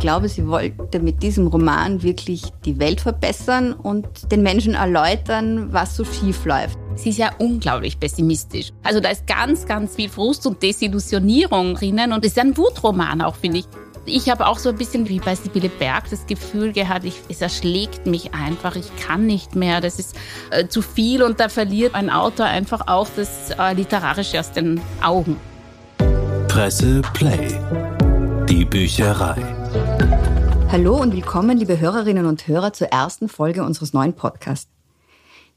glaube, sie wollte mit diesem Roman wirklich die Welt verbessern und den Menschen erläutern, was so schief läuft. Sie ist ja unglaublich pessimistisch. Also da ist ganz, ganz viel Frust und Desillusionierung drinnen und es ist ein Wutroman auch, finde ich. Ich habe auch so ein bisschen wie bei Sibylle Berg das Gefühl gehabt, ich, es erschlägt mich einfach, ich kann nicht mehr, das ist äh, zu viel und da verliert ein Autor einfach auch das äh, Literarische aus den Augen. Presse Play. Die Bücherei. Hallo und willkommen, liebe Hörerinnen und Hörer, zur ersten Folge unseres neuen Podcasts.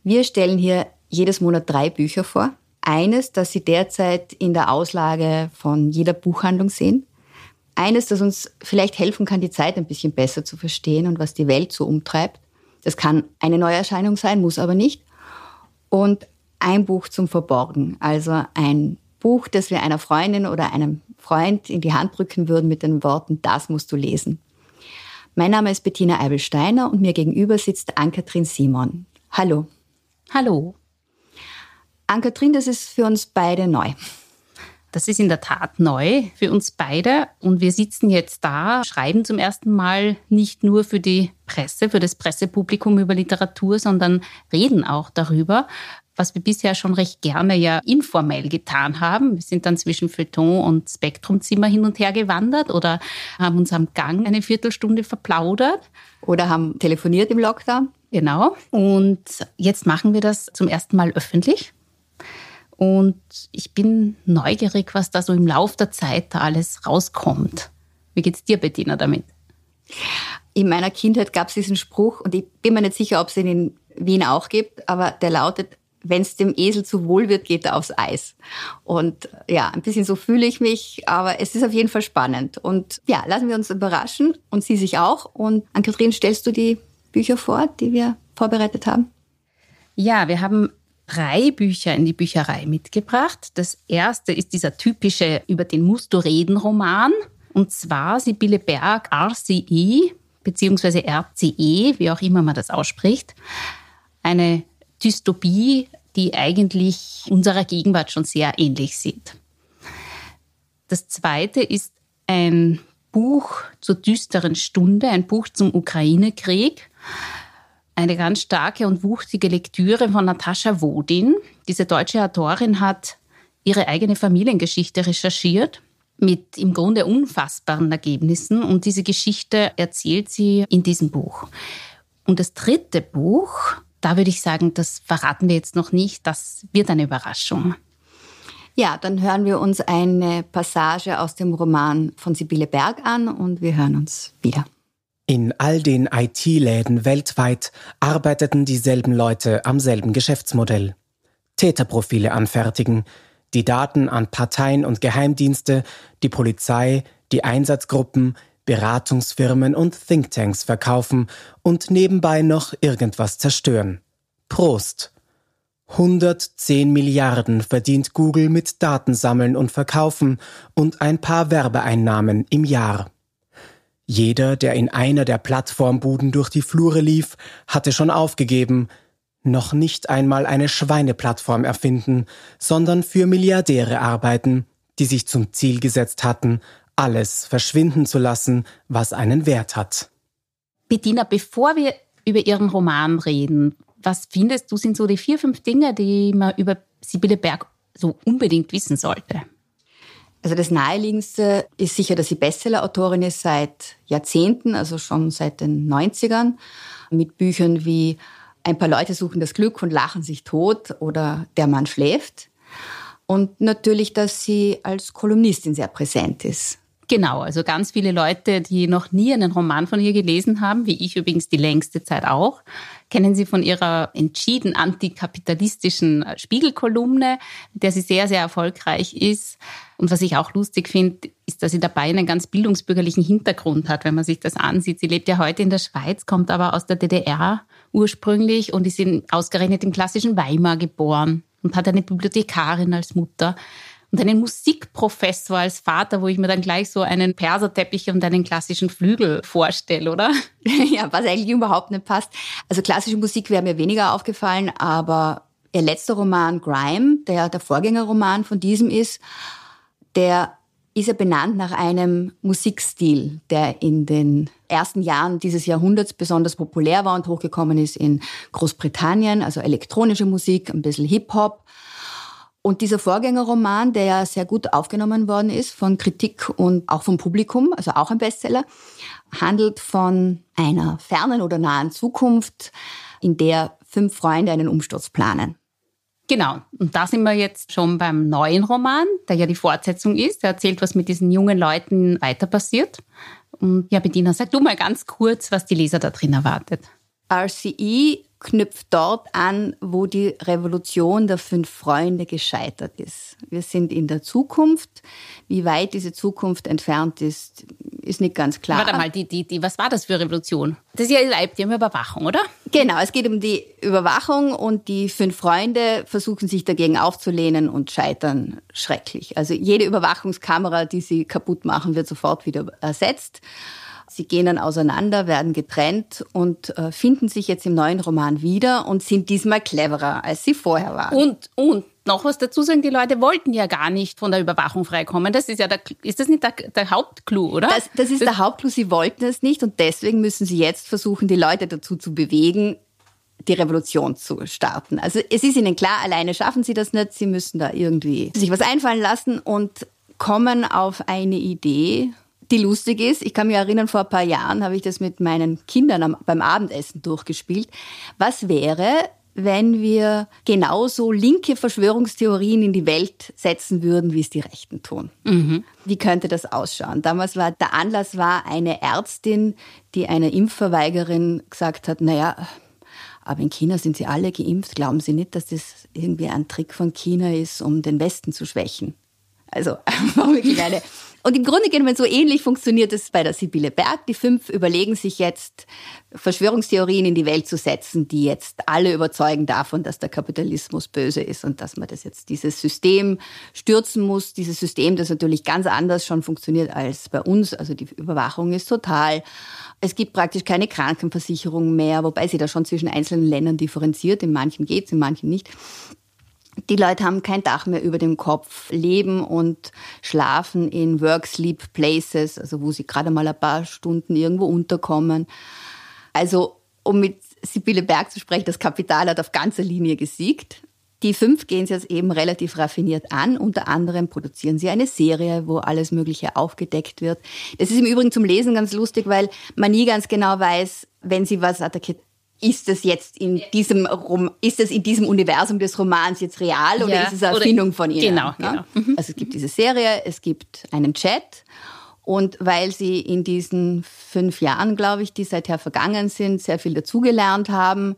Wir stellen hier jedes Monat drei Bücher vor. Eines, das Sie derzeit in der Auslage von jeder Buchhandlung sehen. Eines, das uns vielleicht helfen kann, die Zeit ein bisschen besser zu verstehen und was die Welt so umtreibt. Das kann eine Neuerscheinung sein, muss aber nicht. Und ein Buch zum Verborgen, also ein Buch, das wir einer Freundin oder einem Freund in die Hand drücken würden mit den Worten, das musst du lesen. Mein Name ist Bettina Eibelsteiner und mir gegenüber sitzt Ann-Kathrin Simon. Hallo. Hallo. Ann-Kathrin, das ist für uns beide neu. Das ist in der Tat neu für uns beide und wir sitzen jetzt da, schreiben zum ersten Mal nicht nur für die Presse, für das Pressepublikum über Literatur, sondern reden auch darüber was wir bisher schon recht gerne ja informell getan haben. Wir sind dann zwischen Feuilleton und Spektrumzimmer hin und her gewandert oder haben uns am Gang eine Viertelstunde verplaudert. Oder haben telefoniert im Lockdown. Genau. Und jetzt machen wir das zum ersten Mal öffentlich. Und ich bin neugierig, was da so im Lauf der Zeit da alles rauskommt. Wie geht's dir, Bettina, damit? In meiner Kindheit gab es diesen Spruch, und ich bin mir nicht sicher, ob es ihn in Wien auch gibt, aber der lautet, wenn es dem Esel zu wohl wird, geht er aufs Eis. Und ja, ein bisschen so fühle ich mich, aber es ist auf jeden Fall spannend. Und ja, lassen wir uns überraschen und Sie sich auch. Und an Kathrin, stellst du die Bücher vor, die wir vorbereitet haben? Ja, wir haben drei Bücher in die Bücherei mitgebracht. Das erste ist dieser typische Über den musst du reden Roman. Und zwar Sibylle Berg RCE, beziehungsweise RCE, wie auch immer man das ausspricht. Eine Dystopie, die eigentlich unserer Gegenwart schon sehr ähnlich sieht. Das zweite ist ein Buch zur düsteren Stunde, ein Buch zum Ukraine-Krieg. Eine ganz starke und wuchtige Lektüre von Natascha Wodin. Diese deutsche Autorin hat ihre eigene Familiengeschichte recherchiert mit im Grunde unfassbaren Ergebnissen und diese Geschichte erzählt sie in diesem Buch. Und das dritte Buch da würde ich sagen, das verraten wir jetzt noch nicht. Das wird eine Überraschung. Ja, dann hören wir uns eine Passage aus dem Roman von Sibylle Berg an und wir hören uns wieder. In all den IT-Läden weltweit arbeiteten dieselben Leute am selben Geschäftsmodell. Täterprofile anfertigen, die Daten an Parteien und Geheimdienste, die Polizei, die Einsatzgruppen, Beratungsfirmen und Thinktanks verkaufen und nebenbei noch irgendwas zerstören. Prost! 110 Milliarden verdient Google mit Datensammeln und Verkaufen und ein paar Werbeeinnahmen im Jahr. Jeder, der in einer der Plattformbuden durch die Flure lief, hatte schon aufgegeben, noch nicht einmal eine Schweineplattform erfinden, sondern für Milliardäre arbeiten, die sich zum Ziel gesetzt hatten, alles verschwinden zu lassen, was einen Wert hat. Bettina, bevor wir über Ihren Roman reden, was findest du sind so die vier, fünf Dinge, die man über Sibylle Berg so unbedingt wissen sollte? Also das Naheliegendste ist sicher, dass sie Bestseller-Autorin ist seit Jahrzehnten, also schon seit den 90ern, mit Büchern wie Ein paar Leute suchen das Glück und lachen sich tot oder Der Mann schläft. Und natürlich, dass sie als Kolumnistin sehr präsent ist. Genau, also ganz viele Leute, die noch nie einen Roman von ihr gelesen haben, wie ich übrigens die längste Zeit auch, kennen sie von ihrer entschieden antikapitalistischen Spiegelkolumne, mit der sie sehr, sehr erfolgreich ist. Und was ich auch lustig finde, ist, dass sie dabei einen ganz bildungsbürgerlichen Hintergrund hat, wenn man sich das ansieht. Sie lebt ja heute in der Schweiz, kommt aber aus der DDR ursprünglich und ist in, ausgerechnet im klassischen Weimar geboren und hat eine Bibliothekarin als Mutter und einen Musikprofessor als Vater, wo ich mir dann gleich so einen Perserteppich und einen klassischen Flügel vorstelle, oder? Ja, was eigentlich überhaupt nicht passt. Also klassische Musik wäre mir weniger aufgefallen, aber ihr letzter Roman Grime, der der Vorgängerroman von diesem ist, der ist ja benannt nach einem Musikstil, der in den ersten Jahren dieses Jahrhunderts besonders populär war und hochgekommen ist in Großbritannien, also elektronische Musik, ein bisschen Hip-Hop. Und dieser Vorgängerroman, der ja sehr gut aufgenommen worden ist von Kritik und auch vom Publikum, also auch ein Bestseller, handelt von einer fernen oder nahen Zukunft, in der fünf Freunde einen Umsturz planen. Genau. Und da sind wir jetzt schon beim neuen Roman, der ja die Fortsetzung ist. Der erzählt, was mit diesen jungen Leuten weiter passiert. Und ja, Bediener, sag du mal ganz kurz, was die Leser da drin erwartet. RCE knüpft dort an, wo die Revolution der fünf Freunde gescheitert ist. Wir sind in der Zukunft. Wie weit diese Zukunft entfernt ist, ist nicht ganz klar. Warte mal, die, die, die, was war das für Revolution? Das ist ja die haben Überwachung, oder? Genau, es geht um die Überwachung und die fünf Freunde versuchen sich dagegen aufzulehnen und scheitern schrecklich. Also jede Überwachungskamera, die sie kaputt machen, wird sofort wieder ersetzt. Sie gehen dann auseinander, werden getrennt und äh, finden sich jetzt im neuen Roman wieder und sind diesmal cleverer, als sie vorher waren. Und, und noch was dazu sagen, die Leute wollten ja gar nicht von der Überwachung freikommen. Das ist ja der, ist das nicht der, der Hauptclou, oder? Das, das ist das der Hauptclou, sie wollten es nicht und deswegen müssen sie jetzt versuchen, die Leute dazu zu bewegen, die Revolution zu starten. Also es ist ihnen klar, alleine schaffen sie das nicht, sie müssen da irgendwie sich was einfallen lassen und kommen auf eine Idee, die lustig ist. Ich kann mich erinnern, vor ein paar Jahren habe ich das mit meinen Kindern am, beim Abendessen durchgespielt. Was wäre, wenn wir genauso linke Verschwörungstheorien in die Welt setzen würden, wie es die Rechten tun. Mhm. Wie könnte das ausschauen? Damals war der Anlass war eine Ärztin, die einer Impfverweigerin gesagt hat, naja, aber in China sind sie alle geimpft. Glauben Sie nicht, dass das irgendwie ein Trick von China ist, um den Westen zu schwächen? Also wirklich eine und im Grunde genommen so ähnlich funktioniert es bei der Sibylle Berg. Die fünf überlegen sich jetzt, Verschwörungstheorien in die Welt zu setzen, die jetzt alle überzeugen davon, dass der Kapitalismus böse ist und dass man das jetzt dieses System stürzen muss. Dieses System, das natürlich ganz anders schon funktioniert als bei uns. Also die Überwachung ist total. Es gibt praktisch keine Krankenversicherung mehr, wobei sie da schon zwischen einzelnen Ländern differenziert. In manchen geht's, in manchen nicht. Die Leute haben kein Dach mehr über dem Kopf, leben und schlafen in Work-Sleep-Places, also wo sie gerade mal ein paar Stunden irgendwo unterkommen. Also, um mit Sibylle Berg zu sprechen, das Kapital hat auf ganzer Linie gesiegt. Die fünf gehen sie jetzt eben relativ raffiniert an. Unter anderem produzieren sie eine Serie, wo alles Mögliche aufgedeckt wird. Das ist im Übrigen zum Lesen ganz lustig, weil man nie ganz genau weiß, wenn sie was attackiert, ist es jetzt in diesem ist es in diesem Universum des Romans jetzt real oder ja, ist es eine Erfindung von ihr? Genau, genau. Mhm. Also es gibt diese Serie, es gibt einen Chat und weil sie in diesen fünf Jahren, glaube ich, die seither vergangen sind, sehr viel dazugelernt haben,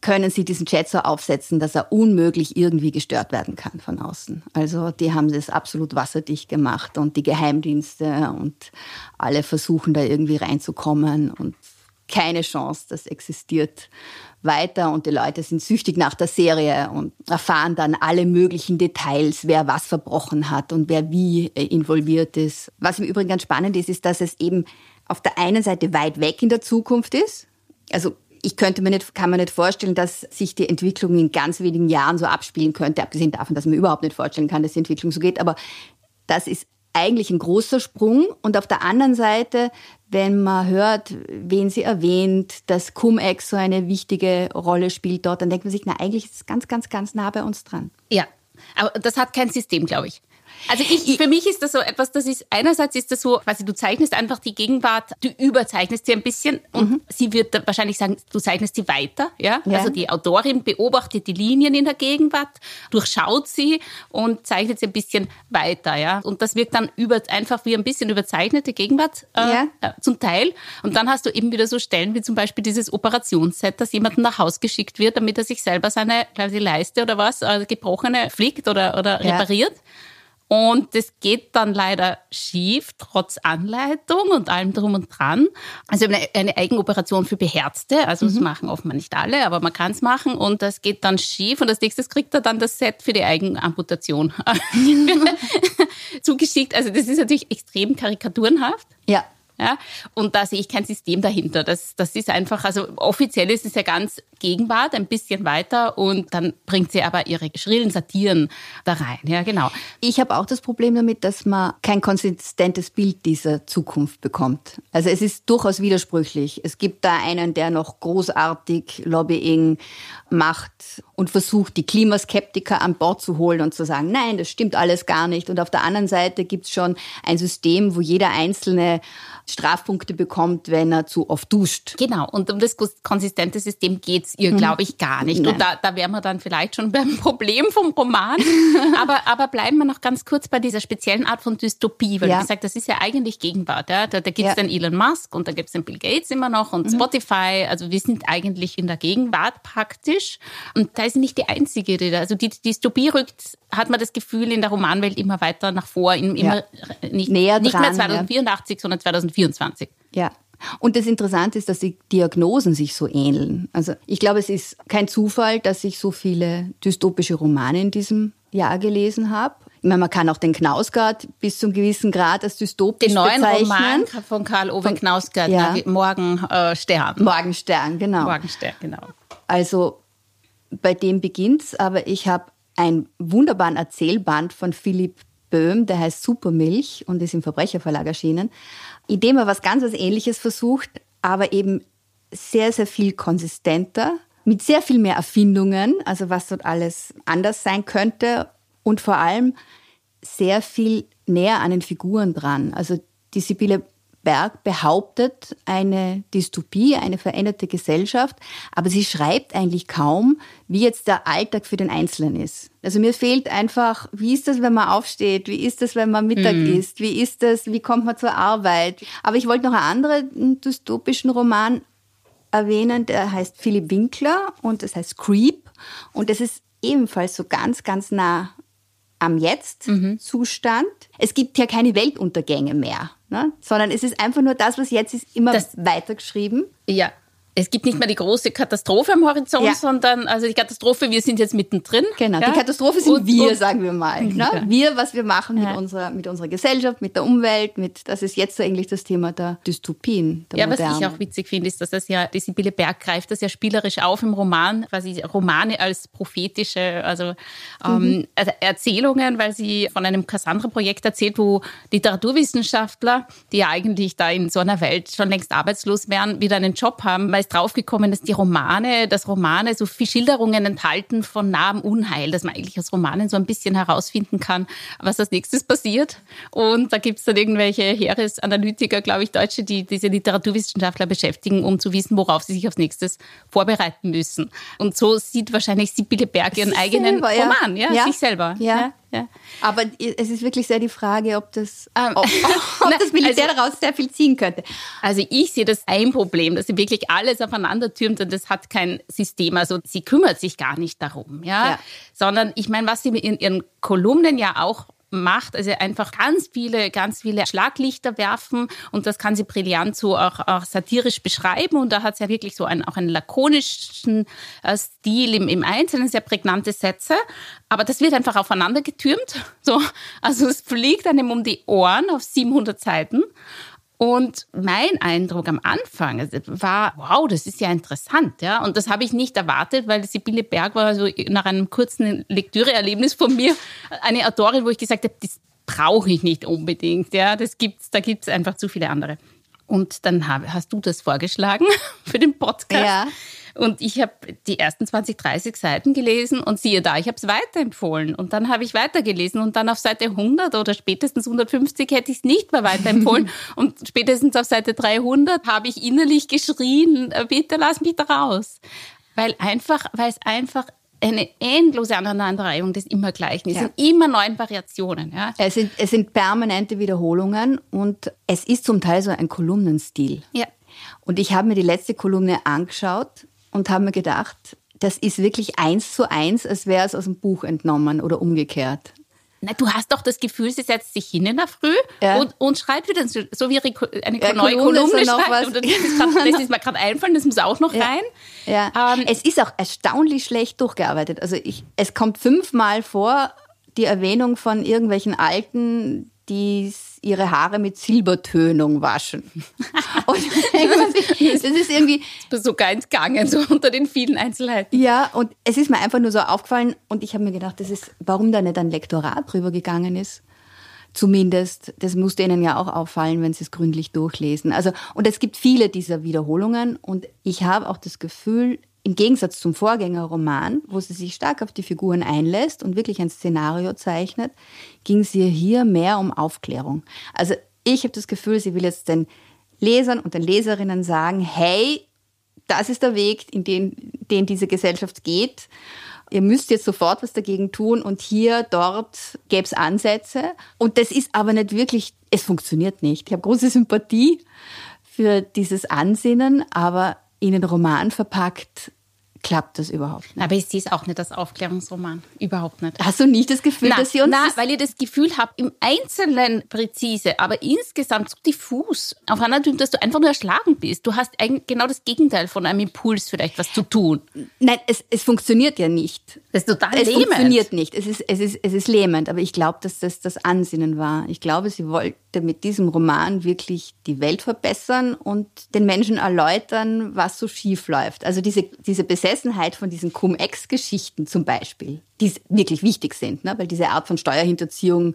können sie diesen Chat so aufsetzen, dass er unmöglich irgendwie gestört werden kann von außen. Also die haben das absolut wasserdicht gemacht und die Geheimdienste und alle versuchen da irgendwie reinzukommen und keine Chance, das existiert weiter und die Leute sind süchtig nach der Serie und erfahren dann alle möglichen Details, wer was verbrochen hat und wer wie äh, involviert ist. Was im Übrigen ganz spannend ist, ist, dass es eben auf der einen Seite weit weg in der Zukunft ist. Also ich könnte mir nicht, kann mir nicht vorstellen, dass sich die Entwicklung in ganz wenigen Jahren so abspielen könnte, abgesehen davon, dass man überhaupt nicht vorstellen kann, dass die Entwicklung so geht. Aber das ist eigentlich ein großer Sprung. Und auf der anderen Seite, wenn man hört, wen sie erwähnt, dass Cum-Ex so eine wichtige Rolle spielt dort, dann denkt man sich, na, eigentlich ist es ganz, ganz, ganz nah bei uns dran. Ja, aber das hat kein System, glaube ich. Also ich, für mich ist das so etwas, das ist, einerseits ist das so, quasi du zeichnest einfach die Gegenwart, du überzeichnest sie ein bisschen und mhm. sie wird wahrscheinlich sagen, du zeichnest sie weiter, ja? ja? Also die Autorin beobachtet die Linien in der Gegenwart, durchschaut sie und zeichnet sie ein bisschen weiter, ja? Und das wirkt dann über, einfach wie ein bisschen überzeichnete Gegenwart äh, ja. äh, zum Teil. Und dann hast du eben wieder so Stellen wie zum Beispiel dieses Operationsset, dass jemandem nach Haus geschickt wird, damit er sich selber seine, ich, Leiste oder was, äh, gebrochene fliegt oder, oder repariert. Und das geht dann leider schief, trotz Anleitung und allem drum und dran. Also eine, eine Eigenoperation für Beherzte, also das mhm. machen offenbar nicht alle, aber man kann es machen und das geht dann schief und als nächstes kriegt er dann das Set für die Eigenamputation zugeschickt. Also das ist natürlich extrem karikaturenhaft. Ja. Ja, und da sehe ich kein System dahinter. Das, das ist einfach, also offiziell ist es ja ganz Gegenwart ein bisschen weiter und dann bringt sie aber ihre schrillen Satiren da rein. Ja, genau. Ich habe auch das Problem damit, dass man kein konsistentes Bild dieser Zukunft bekommt. Also es ist durchaus widersprüchlich. Es gibt da einen, der noch großartig Lobbying macht und versucht, die Klimaskeptiker an Bord zu holen und zu sagen, nein, das stimmt alles gar nicht. Und auf der anderen Seite gibt es schon ein System, wo jeder Einzelne Strafpunkte bekommt, wenn er zu oft duscht. Genau, und um das konsistente System geht es ihr, mhm. glaube ich, gar nicht. Und da, da wären wir dann vielleicht schon beim Problem vom Roman. aber, aber bleiben wir noch ganz kurz bei dieser speziellen Art von Dystopie, weil ja. wie gesagt, das ist ja eigentlich Gegenwart. Ja? Da, da gibt es ja. den Elon Musk und da gibt es den Bill Gates immer noch und mhm. Spotify. Also wir sind eigentlich in der Gegenwart praktisch. Und da ist nicht die einzige, die da, also die Dystopie rückt, hat man das Gefühl, in der Romanwelt immer weiter nach vor, immer ja. nicht, Näher nicht dran, mehr 2084, sondern 2024. Ja. Und das Interessante ist, dass die Diagnosen sich so ähneln. Also ich glaube, es ist kein Zufall, dass ich so viele dystopische Romane in diesem Jahr gelesen habe. Ich meine, man kann auch den Knausgard bis zum gewissen Grad als dystopisch Den neuen bezeichnen. Roman von Karl Ove Knausgard, ja. Morgenstern. Morgenstern, genau. Morgenstern, genau. Also bei dem beginnt's, aber ich habe einen wunderbaren Erzählband von Philipp Böhm, der heißt Supermilch und ist im Verbrecherverlag erschienen, in dem er was ganz was Ähnliches versucht, aber eben sehr, sehr viel konsistenter, mit sehr viel mehr Erfindungen, also was dort alles anders sein könnte und vor allem sehr viel näher an den Figuren dran. Also die Sibylle Berg behauptet eine Dystopie, eine veränderte Gesellschaft, aber sie schreibt eigentlich kaum, wie jetzt der Alltag für den Einzelnen ist. Also mir fehlt einfach, wie ist das, wenn man aufsteht? Wie ist das, wenn man Mittag mhm. isst? Wie ist das? Wie kommt man zur Arbeit? Aber ich wollte noch einen anderen dystopischen Roman erwähnen, der heißt Philipp Winkler und das heißt Creep und das ist ebenfalls so ganz, ganz nah am Jetzt-Zustand. Mhm. Es gibt ja keine Weltuntergänge mehr, ne? sondern es ist einfach nur das, was jetzt ist, immer das, weitergeschrieben. Ja, es gibt nicht mehr die große Katastrophe am Horizont, ja. sondern also die Katastrophe, wir sind jetzt mittendrin. Genau, ja? die Katastrophe sind und, wir, und, sagen wir mal. Ne? Ja. Wir, was wir machen mit, unserer, mit unserer Gesellschaft, mit der Umwelt, mit, das ist jetzt eigentlich das Thema der Dystopien. Der ja, Moderne. was ich auch witzig finde, ist, dass das ja, die Sibylle Berg greift das ja spielerisch auf im Roman, quasi Romane als prophetische, also, ähm, mhm. also Erzählungen, weil sie von einem Cassandra-Projekt erzählt, wo Literaturwissenschaftler, die ja eigentlich da in so einer Welt schon längst arbeitslos wären, wieder einen Job haben, weil ist draufgekommen, dass die Romane, dass Romane so viel Schilderungen enthalten von nahem Unheil, dass man eigentlich aus Romanen so ein bisschen herausfinden kann, was als nächstes passiert. Und da gibt es dann irgendwelche Heeresanalytiker, glaube ich, Deutsche, die diese Literaturwissenschaftler beschäftigen, um zu wissen, worauf sie sich als nächstes vorbereiten müssen. Und so sieht wahrscheinlich Sibylle Berg ihren eigenen selber, Roman, ja? ja, sich selber. ja. ja. Ja. Aber es ist wirklich sehr die Frage, ob das, ähm, ob, ob das Militär also, daraus sehr viel ziehen könnte. Also ich sehe das ein Problem, dass sie wirklich alles aufeinander türmt und das hat kein System. Also sie kümmert sich gar nicht darum, ja. ja. Sondern ich meine, was sie in ihren Kolumnen ja auch macht, also einfach ganz viele, ganz viele Schlaglichter werfen und das kann sie brillant so auch, auch satirisch beschreiben. Und da hat sie ja wirklich so einen, auch einen lakonischen äh, Stil im, im Einzelnen, sehr prägnante Sätze, aber das wird einfach aufeinander getürmt, so, also es fliegt einem um die Ohren auf 700 Seiten und mein Eindruck am Anfang war, wow, das ist ja interessant, ja. Und das habe ich nicht erwartet, weil Sibylle Berg war so nach einem kurzen Lektüreerlebnis von mir eine Autorin, wo ich gesagt habe, das brauche ich nicht unbedingt, ja. Das gibt's, da gibt's einfach zu viele andere. Und dann hast du das vorgeschlagen für den Podcast. Ja. Und ich habe die ersten 20, 30 Seiten gelesen und siehe da, ich habe es weiterempfohlen. Und dann habe ich weitergelesen und dann auf Seite 100 oder spätestens 150 hätte ich es nicht mehr weiterempfohlen. und spätestens auf Seite 300 habe ich innerlich geschrien, äh, bitte lass mich da raus. Weil einfach, weil es einfach eine endlose Aneinanderreihung des Immergleichen. Es ja. sind immer neuen Variationen. Ja. Es, sind, es sind permanente Wiederholungen und es ist zum Teil so ein Kolumnenstil. Ja. Und ich habe mir die letzte Kolumne angeschaut und habe mir gedacht, das ist wirklich eins zu eins, als wäre es aus dem Buch entnommen oder umgekehrt. Na, du hast doch das Gefühl, sie setzt sich hin in der Früh ja. und, und schreibt wieder so wie eine ja, neue Kolumne, Kolumne schreibt. Und das, ist grad, das ist mir gerade einfallen, das muss auch noch rein. Ja. Ähm, es ist auch erstaunlich schlecht durchgearbeitet. Also ich, es kommt fünfmal vor die Erwähnung von irgendwelchen alten die ihre Haare mit Silbertönung waschen. Und das ist irgendwie das ist sogar entgangen, so unter den vielen Einzelheiten. Ja, und es ist mir einfach nur so aufgefallen und ich habe mir gedacht, das ist, warum da nicht ein Lektorat drüber gegangen ist. Zumindest, das musste Ihnen ja auch auffallen, wenn Sie es gründlich durchlesen. Also, und es gibt viele dieser Wiederholungen und ich habe auch das Gefühl, im Gegensatz zum Vorgängerroman, wo sie sich stark auf die Figuren einlässt und wirklich ein Szenario zeichnet, ging es ihr hier mehr um Aufklärung. Also ich habe das Gefühl, sie will jetzt den Lesern und den Leserinnen sagen, hey, das ist der Weg, in den, den diese Gesellschaft geht. Ihr müsst jetzt sofort was dagegen tun und hier, dort gäbe es Ansätze. Und das ist aber nicht wirklich, es funktioniert nicht. Ich habe große Sympathie für dieses Ansinnen, aber in den Roman verpackt klappt das überhaupt nicht. Aber ich sehe es auch nicht als Aufklärungsroman. Überhaupt nicht. Hast du nicht das Gefühl, Nein, dass sie uns... nein, weil ich das Gefühl habe, im Einzelnen präzise, aber insgesamt so diffus, auf einer Typ, dass du einfach nur erschlagen bist. Du hast genau das Gegenteil von einem Impuls, vielleicht was zu tun. Nein, es, es funktioniert ja nicht. Das ist total Es lähmend. funktioniert nicht. Es ist, es, ist, es ist lähmend, aber ich glaube, dass das das Ansinnen war. Ich glaube, sie wollte mit diesem Roman wirklich die Welt verbessern und den Menschen erläutern, was so schief läuft. Also diese, diese Besessenheit von diesen Cum-Ex-Geschichten zum Beispiel, die wirklich wichtig sind, ne? weil diese Art von Steuerhinterziehung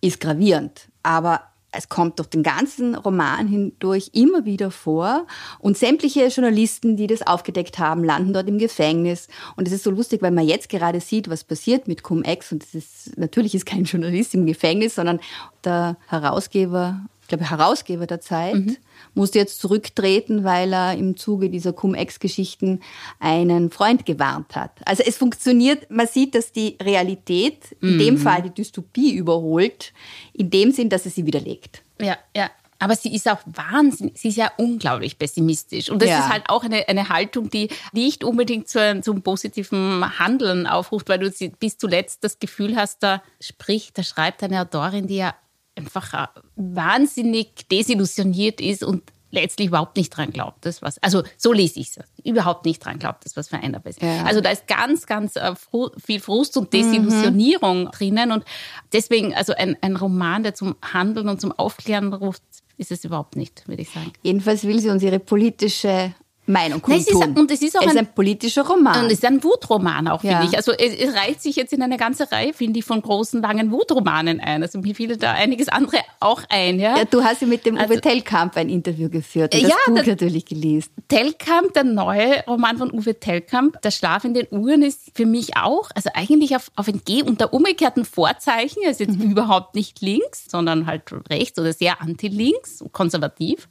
ist gravierend. Aber es kommt durch den ganzen Roman hindurch immer wieder vor. Und sämtliche Journalisten, die das aufgedeckt haben, landen dort im Gefängnis. Und es ist so lustig, weil man jetzt gerade sieht, was passiert mit Cum-Ex. Und das ist, natürlich ist kein Journalist im Gefängnis, sondern der Herausgeber, ich glaube, Herausgeber der Zeit, musste jetzt zurücktreten, weil er im Zuge dieser Cum-Ex-Geschichten einen Freund gewarnt hat. Also es funktioniert, man sieht, dass die Realität, in dem Fall die Dystopie überholt, in dem Sinn, dass es sie widerlegt. Ja, ja. Aber sie ist auch wahnsinnig, sie ist ja unglaublich pessimistisch. Und das Ja. ist halt auch eine, eine Haltung, die nicht unbedingt zu, zum positiven Handeln aufruft, weil du sie- bis zuletzt das Gefühl hast, da spricht, da schreibt eine Autorin, die ja einfach wahnsinnig desillusioniert ist und letztlich überhaupt nicht dran glaubt, das was, also so lese ich es, überhaupt nicht dran glaubt, das was veränderbar ist. Ja. Also da ist ganz, ganz äh, fru viel Frust und Desillusionierung drinnen und deswegen, also ein, ein Roman, der zum Handeln und zum Aufklären ruft, ist es überhaupt nicht, würde ich sagen. Jedenfalls will sie uns ihre politische Meinung Nein, es ist- kundtun. und es ist auch es ist ein- ein politischer Roman. Und es ist ein Wutroman auch, Ja. finde ich. Also es, es reiht sich jetzt in eine ganze Reihe, finde ich, von großen, langen Wutromanen ein. Also mir fiel da einiges andere auch ein. Ja? ja, du hast ja mit dem Also- Uwe Tellkamp ein Interview geführt und das Ja, Buch das- natürlich gelesen. Tellkamp, der neue Roman von Uwe Tellkamp, Der Schlaf in den Uhren, ist für mich auch, also eigentlich auf, auf Entgeh unter umgekehrten Vorzeichen, er ist jetzt überhaupt nicht links, sondern halt rechts oder sehr anti-links, konservativ.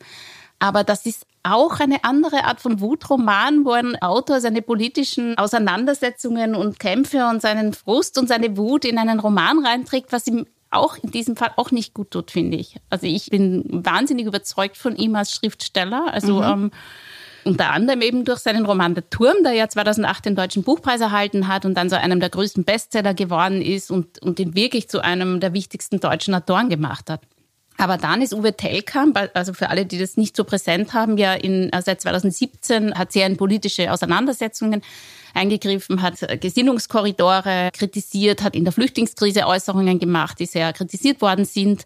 Aber das ist auch eine andere Art von Wutroman, wo ein Autor seine politischen Auseinandersetzungen und Kämpfe und seinen Frust und seine Wut in einen Roman reinträgt, was ihm auch in diesem Fall auch nicht gut tut, finde ich. Also ich bin wahnsinnig überzeugt von ihm als Schriftsteller. Also ähm, unter anderem eben durch seinen Roman Der Turm, der ja 2008 den Deutschen Buchpreis erhalten hat und dann zu einem der größten Bestseller geworden ist und, und ihn wirklich zu einem der wichtigsten deutschen Autoren gemacht hat. Aber dann ist Uwe Tellkamp, also für alle, die das nicht so präsent haben, ja in, äh, seit 2017 hat sie ja in politische Auseinandersetzungen eingegriffen, hat äh, Gesinnungskorridore kritisiert, hat in der Flüchtlingskrise Äußerungen gemacht, die sehr kritisiert worden sind.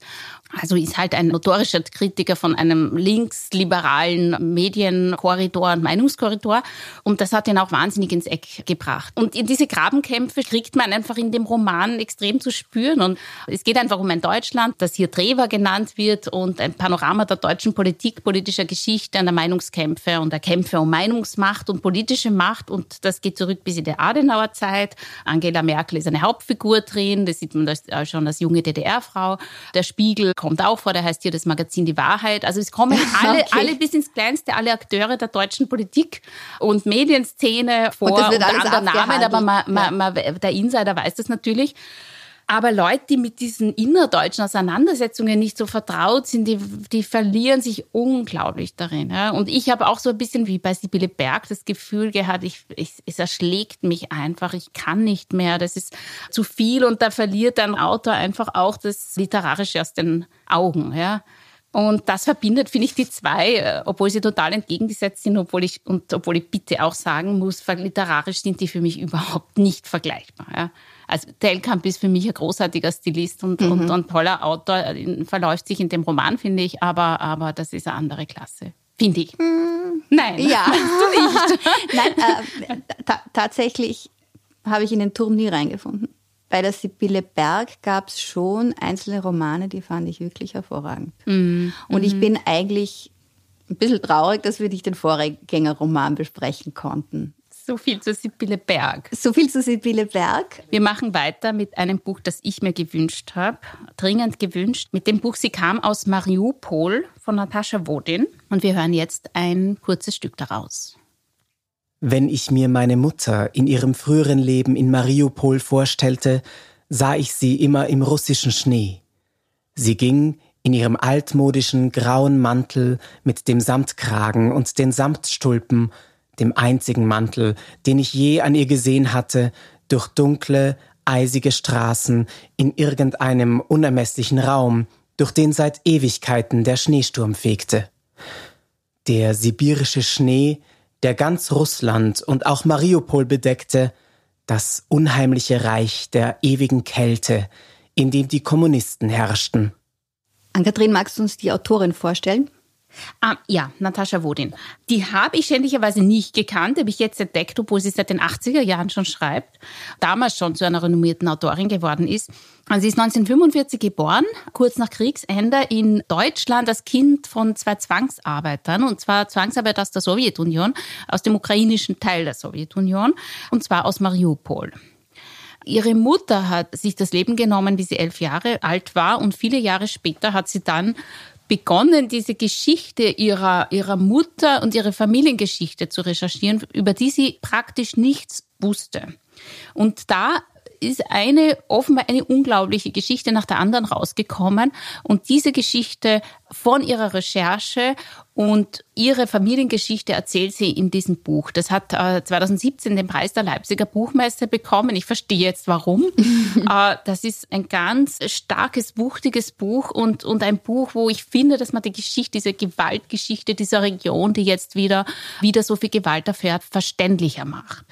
Also ist halt ein notorischer Kritiker von einem linksliberalen Medienkorridor und Meinungskorridor. Und das hat ihn auch wahnsinnig ins Eck gebracht. Und diese Grabenkämpfe kriegt man einfach in dem Roman extrem zu spüren. Und es geht einfach um ein Deutschland, das hier Trever genannt wird und ein Panorama der deutschen Politik, politischer Geschichte, der Meinungskämpfe und der Kämpfe um Meinungsmacht und politische Macht. Und das geht zurück bis in die Adenauer Zeit. Angela Merkel ist eine Hauptfigur drin. Das sieht man schon als junge DDR-Frau. Der Spiegel kommt auch vor. Der heißt hier das Magazin Die Wahrheit. Also es kommen alle, Okay. alle bis ins Kleinste, alle Akteure der deutschen Politik und Medienszene vor. Und das wird unter alles anderen Namen, aber man, man, man, der Insider weiß das natürlich. Aber Leute, die mit diesen innerdeutschen Auseinandersetzungen nicht so vertraut sind, die, die verlieren sich unglaublich darin. Ja? Und ich habe auch so ein bisschen wie bei Sibylle Berg das Gefühl gehabt, ich, ich, es erschlägt mich einfach, ich kann nicht mehr, das ist zu viel und da verliert ein Autor einfach auch das Literarische aus den Augen. Ja? Und das verbindet, finde ich, die zwei, äh, obwohl sie total entgegengesetzt sind, obwohl ich, und obwohl ich bitte auch sagen muss, literarisch sind die für mich überhaupt nicht vergleichbar. Ja. Also Telkamp ist für mich ein großartiger Stilist und, mhm. und, und toller Autor, verläuft sich in dem Roman, finde ich, aber, aber das ist eine andere Klasse. Finde ich. Hm. Nein, Ja. Nein, äh, ta tatsächlich habe ich in den Turm nie reingefunden. Bei der Sibylle Berg gab es schon einzelne Romane, die fand ich wirklich hervorragend. Mhm. Und ich bin eigentlich ein bisschen traurig, dass wir nicht den Vorgängerroman besprechen konnten. So viel zu Sibylle Berg. So viel zu Sibylle Berg. Wir machen weiter mit einem Buch, das ich mir gewünscht habe, dringend gewünscht. Mit dem Buch Sie kam aus Mariupol von Natascha Wodin. Und wir hören jetzt ein kurzes Stück daraus. Wenn ich mir meine Mutter in ihrem früheren Leben in Mariupol vorstellte, sah ich sie immer im russischen Schnee. Sie ging in ihrem altmodischen grauen Mantel mit dem Samtkragen und den Samtstulpen, dem einzigen Mantel, den ich je an ihr gesehen hatte, durch dunkle, eisige Straßen in irgendeinem unermesslichen Raum, durch den seit Ewigkeiten der Schneesturm fegte. Der sibirische Schnee, der ganz Russland und auch Mariupol bedeckte, das unheimliche Reich der ewigen Kälte, in dem die Kommunisten herrschten. Ann-Kathrin, magst du uns die Autorin vorstellen? Ah, ja, Natascha Wodin. Die habe ich schändlicherweise nicht gekannt, habe ich jetzt entdeckt, obwohl sie seit den 80er Jahren schon schreibt, damals schon zu einer renommierten Autorin geworden ist. Also sie ist 1945 geboren, kurz nach Kriegsende in Deutschland als Kind von zwei Zwangsarbeitern, und zwar Zwangsarbeiter aus der Sowjetunion, aus dem ukrainischen Teil der Sowjetunion, und zwar aus Mariupol. Ihre Mutter hat sich das Leben genommen, wie sie elf Jahre alt war, und viele Jahre später hat sie dann begonnen, diese Geschichte ihrer, ihrer Mutter und ihre Familiengeschichte zu recherchieren, über die sie praktisch nichts wusste. Und da ist eine, offenbar eine unglaubliche Geschichte nach der anderen rausgekommen. Und diese Geschichte von ihrer Recherche und ihre Familiengeschichte erzählt sie in diesem Buch. Das hat äh, 2017 den Preis der Leipziger Buchmesse bekommen. Ich verstehe jetzt warum. äh, das ist ein ganz starkes, wuchtiges Buch und, und ein Buch, wo ich finde, dass man die Geschichte, diese Gewaltgeschichte dieser Region, die jetzt wieder, wieder so viel Gewalt erfährt, verständlicher macht.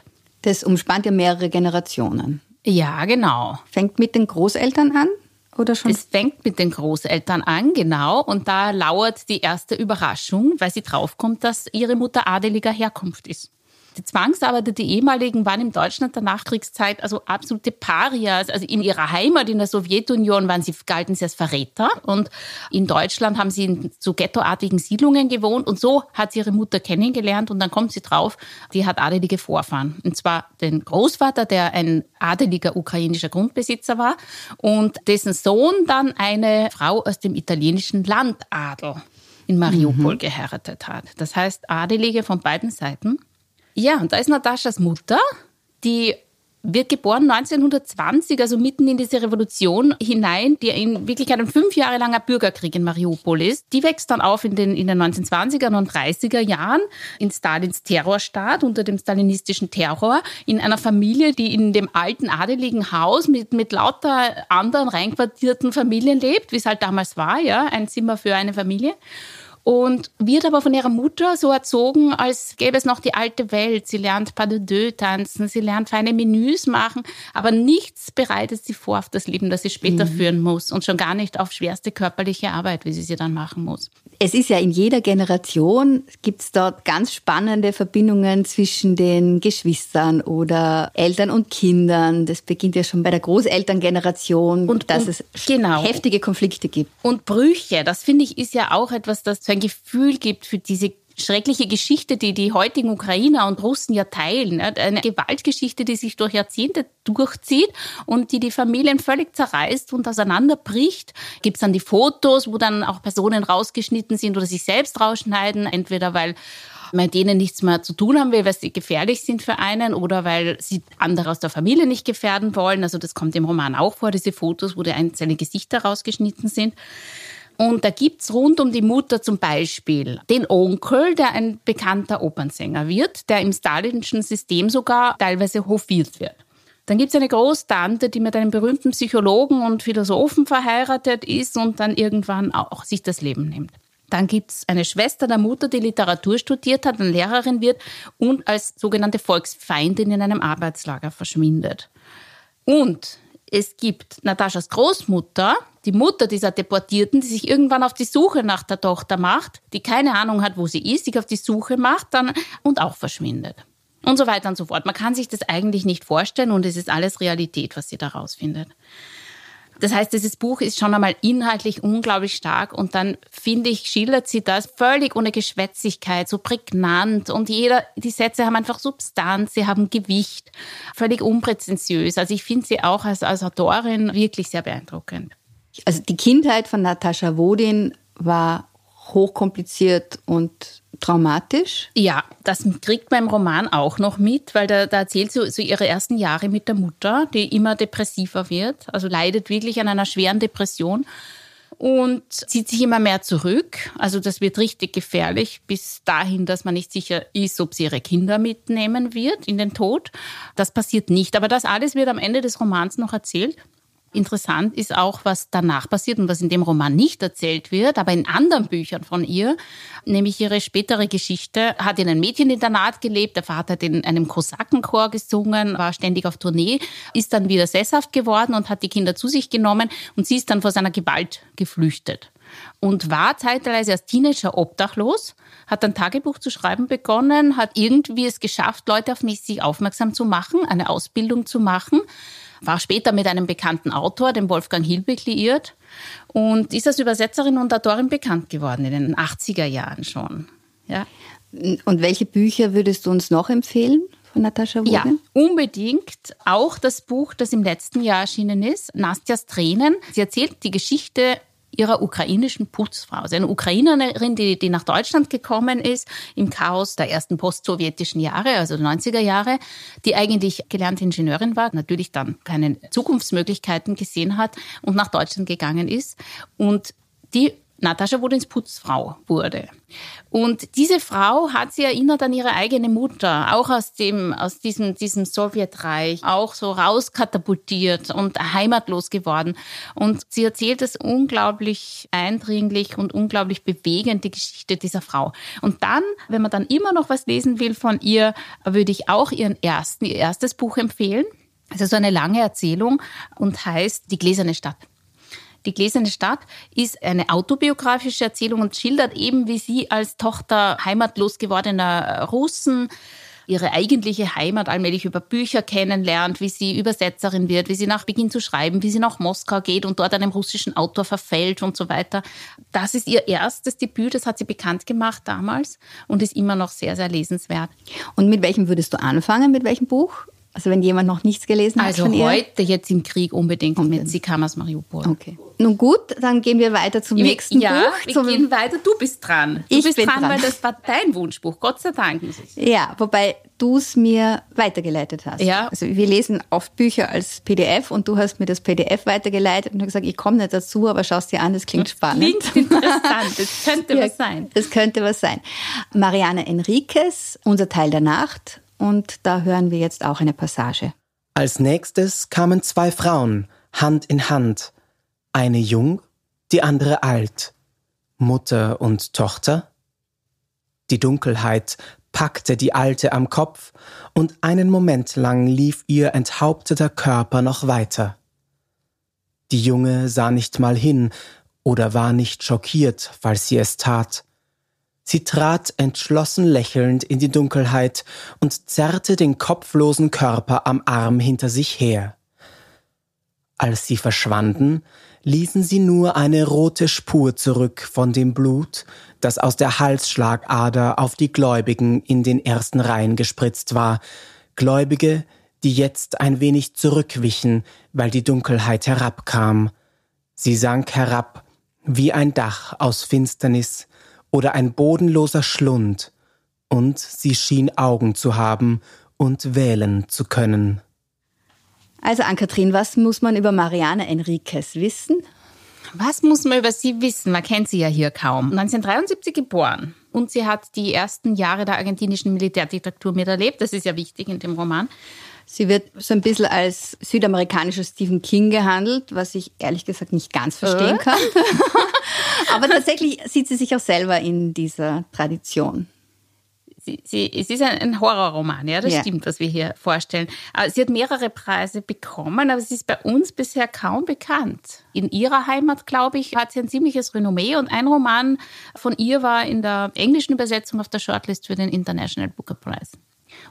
Das umspannt ja mehrere Generationen. Ja, genau. Fängt mit den Großeltern an oder schon? Es fängt mit den Großeltern an, genau. Und da lauert die erste Überraschung, weil sie draufkommt, dass ihre Mutter adeliger Herkunft ist. Die Zwangsarbeiter, die ehemaligen, waren in Deutschland der Nachkriegszeit also absolute Parias. Also in ihrer Heimat in der Sowjetunion waren sie, galten sie als Verräter. Und in Deutschland haben sie in so ghettoartigen Siedlungen gewohnt. Und so hat sie ihre Mutter kennengelernt. Und dann kommt sie drauf, die hat adelige Vorfahren. Und zwar den Großvater, der ein adeliger ukrainischer Grundbesitzer war. Und dessen Sohn dann eine Frau aus dem italienischen Landadel in Mariupol mhm. geheiratet hat. Das heißt, Adelige von beiden Seiten. Ja, und da ist Nataschas Mutter, die wird geboren 1920, also mitten in diese Revolution hinein, die in Wirklichkeit ein fünf Jahre langer Bürgerkrieg in Mariupol ist. Die wächst dann auf in den, in den 1920er und 30er Jahren in Stalins Terrorstaat unter dem stalinistischen Terror in einer Familie, die in dem alten adeligen Haus mit, mit lauter anderen reinquartierten Familien lebt, wie es halt damals war, ja, ein Zimmer für eine Familie und wird aber von ihrer Mutter so erzogen, als gäbe es noch die alte Welt. Sie lernt Pas de deux tanzen, sie lernt feine Menüs machen, aber nichts bereitet sie vor auf das Leben, das sie später mhm. führen muss und schon gar nicht auf schwerste körperliche Arbeit, wie sie sie dann machen muss. Es ist ja in jeder Generation gibt es dort ganz spannende Verbindungen zwischen den Geschwistern oder Eltern und Kindern. Das beginnt ja schon bei der Großelterngeneration und dass und, es genau. heftige Konflikte gibt. Und Brüche, das finde ich ist ja auch etwas, das ein Gefühl gibt für diese schreckliche Geschichte, die die heutigen Ukrainer und Russen ja teilen. Eine Gewaltgeschichte, die sich durch Jahrzehnte durchzieht und die die Familien völlig zerreißt und auseinanderbricht. Gibt es dann die Fotos, wo dann auch Personen rausgeschnitten sind oder sich selbst rausschneiden, entweder weil man denen nichts mehr zu tun haben will, weil sie gefährlich sind für einen oder weil sie andere aus der Familie nicht gefährden wollen. Also das kommt im Roman auch vor, diese Fotos, wo die einzelnen Gesichter rausgeschnitten sind. Und da gibt's rund um die Mutter zum Beispiel den Onkel, der ein bekannter Opernsänger wird, der im stalinischen System sogar teilweise hofiert wird. Dann gibt's eine Großtante, die mit einem berühmten Psychologen und Philosophen verheiratet ist und dann irgendwann auch sich das Leben nimmt. Dann gibt's eine Schwester der Mutter, die Literatur studiert hat, eine Lehrerin wird und als sogenannte Volksfeindin in einem Arbeitslager verschwindet. Und es gibt Nataschas Großmutter, die Mutter dieser Deportierten, die sich irgendwann auf die Suche nach der Tochter macht, die keine Ahnung hat, wo sie ist, sich auf die Suche macht dann und auch verschwindet. Und so weiter und so fort. Man kann sich das eigentlich nicht vorstellen und es ist alles Realität, was sie da rausfindet. Das heißt, dieses Buch ist schon einmal inhaltlich unglaublich stark und dann finde ich, schildert sie das völlig ohne Geschwätzigkeit, so prägnant und jeder, die Sätze haben einfach Substanz, sie haben Gewicht, völlig unpräzentiös. Also ich finde sie auch als, als Autorin wirklich sehr beeindruckend. Also die Kindheit von Natascha Wodin war hochkompliziert und traumatisch? Ja, das kriegt man im Roman auch noch mit, weil da, da erzählt sie so ihre ersten Jahre mit der Mutter, die immer depressiver wird, also leidet wirklich an einer schweren Depression und zieht sich immer mehr zurück. Also das wird richtig gefährlich, bis dahin, dass man nicht sicher ist, ob sie ihre Kinder mitnehmen wird in den Tod. Das passiert nicht. Aber das alles wird am Ende des Romans noch erzählt. Interessant ist auch, was danach passiert und was in dem Roman nicht erzählt wird, aber in anderen Büchern von ihr, nämlich ihre spätere Geschichte, hat in einem Mädcheninternat gelebt, der Vater hat in einem Kosakenchor gesungen, war ständig auf Tournee, ist dann wieder sesshaft geworden und hat die Kinder zu sich genommen und sie ist dann vor seiner Gewalt geflüchtet und war zeitweise als Teenager obdachlos, hat ein Tagebuch zu schreiben begonnen, hat irgendwie es geschafft, Leute auf sich aufmerksam zu machen, eine Ausbildung zu machen, war später mit einem bekannten Autor, dem Wolfgang Hilbeck, liiert und ist als Übersetzerin und Autorin bekannt geworden in den 80er Jahren schon. Ja. Und welche Bücher würdest du uns noch empfehlen? Von Natascha Wogen? Ja, unbedingt. Auch das Buch, das im letzten Jahr erschienen ist, Nastjas Tränen. Sie erzählt die Geschichte ihrer ukrainischen Putzfrau. Also eine Ukrainerin, die, die nach Deutschland gekommen ist, im Chaos der ersten postsowjetischen Jahre, also der 90er Jahre, die eigentlich gelernte Ingenieurin war, natürlich dann keine Zukunftsmöglichkeiten gesehen hat und nach Deutschland gegangen ist. Und die Natascha Wodins Putzfrau wurde. Und diese Frau hat sie erinnert an ihre eigene Mutter, auch aus dem, aus diesem, diesem Sowjetreich, auch so rauskatapultiert und heimatlos geworden. Und sie erzählt es unglaublich eindringlich und unglaublich bewegend, die Geschichte dieser Frau. Und dann, wenn man dann immer noch was lesen will von ihr, würde ich auch ihren ersten, ihr erstes Buch empfehlen. Es ist so eine lange Erzählung und heißt Die gläserne Stadt. Die gläserne Stadt ist eine autobiografische Erzählung und schildert eben, wie sie als Tochter heimatlos gewordener Russen ihre eigentliche Heimat allmählich über Bücher kennenlernt, wie sie Übersetzerin wird, wie sie nach Beginn zu schreiben, wie sie nach Moskau geht und dort einem russischen Autor verfällt und so weiter. Das ist ihr erstes Debüt, das hat sie bekannt gemacht damals und ist immer noch sehr, sehr lesenswert. Und mit welchem würdest du anfangen, mit welchem Buch? Also wenn jemand noch nichts gelesen hat also von ihr? heute jetzt im Krieg unbedingt, unbedingt. mit Sie kam aus Mariupol. Okay. Nun gut, dann gehen wir weiter zum Wir- nächsten ja, Buch. wir gehen weiter. Du bist dran. Du Ich bist bin dran, dran. weil das war dein Wunschbuch. Gott sei Dank. ja, wobei du es mir weitergeleitet hast. Ja. Also wir lesen oft Bücher als PDF und du hast mir das PDF weitergeleitet und hast gesagt, ich komme nicht dazu, aber schau es dir an, das klingt spannend. Klingt interessant. Das könnte Ja, was sein. Das könnte was sein. Mariana Enriquez, unser Teil der Nacht. Und da hören wir jetzt auch eine Passage. Als nächstes kamen zwei Frauen, Hand in Hand. Eine jung, die andere alt. Mutter und Tochter? Die Dunkelheit packte die Alte am Kopf und einen Moment lang lief ihr enthaupteter Körper noch weiter. Die Junge sah nicht mal hin oder war nicht schockiert, falls sie es tat. Sie trat entschlossen lächelnd in die Dunkelheit und zerrte den kopflosen Körper am Arm hinter sich her. Als sie verschwanden, ließen sie nur eine rote Spur zurück von dem Blut, das aus der Halsschlagader auf die Gläubigen in den ersten Reihen gespritzt war, Gläubige, die jetzt ein wenig zurückwichen, weil die Dunkelheit herabkam. Sie sank herab wie ein Dach aus Finsternis oder ein bodenloser Schlund, und sie schien Augen zu haben und wählen zu können. Also Ann-Kathrin, was muss man über Mariana Enriquez wissen? Was muss man über sie wissen? Man kennt sie ja hier kaum. 1973 geboren. Und sie hat die ersten Jahre der argentinischen Militärdiktatur miterlebt. Das ist ja wichtig in dem Roman. Sie wird so ein bisschen als südamerikanischer Stephen King gehandelt, was ich ehrlich gesagt nicht ganz verstehen Äh? kann. Aber tatsächlich sieht sie sich auch selber in dieser Tradition. sie, sie, es ist ein, Horrorroman, ja, das Ja. stimmt, was wir hier vorstellen. Aber sie hat mehrere Preise bekommen, aber sie ist bei uns bisher kaum bekannt. In ihrer Heimat, glaube ich, hat sie ein ziemliches Renommee und ein Roman von ihr war in der englischen Übersetzung auf der Shortlist für den International Booker Prize.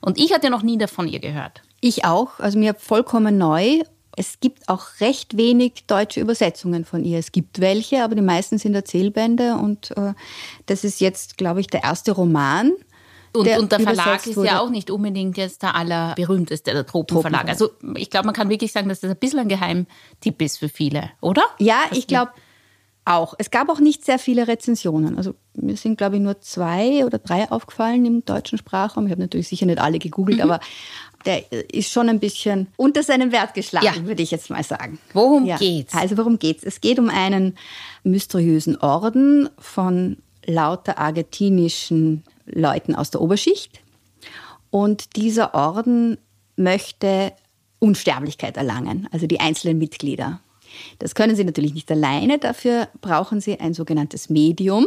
Und ich hatte noch nie davon ihr gehört. Ich auch, also mir vollkommen neu. Es gibt auch recht wenig deutsche Übersetzungen von ihr. Es gibt welche, aber die meisten sind Erzählbände und äh, das ist jetzt, glaube ich, der erste Roman. Und der und der Verlag ist wurde. ja auch nicht unbedingt jetzt der allerberühmteste, der Tropenverlag. Also ich glaube, man kann wirklich sagen, dass das ein bisschen ein Geheimtipp ist für viele, oder? Ja, ich glaube auch. Es gab auch nicht sehr viele Rezensionen. Also mir sind, glaube ich, nur zwei oder drei aufgefallen im deutschen Sprachraum. Ich habe natürlich sicher nicht alle gegoogelt, aber der ist schon ein bisschen unter seinem Wert geschlagen, Ja. würde ich jetzt mal sagen. Worum Ja. geht's? Also worum geht's? Es geht um einen mysteriösen Orden von lauter argentinischen Leuten aus der Oberschicht. Und dieser Orden möchte Unsterblichkeit erlangen, also die einzelnen Mitglieder. Das können sie natürlich nicht alleine, dafür brauchen sie ein sogenanntes Medium.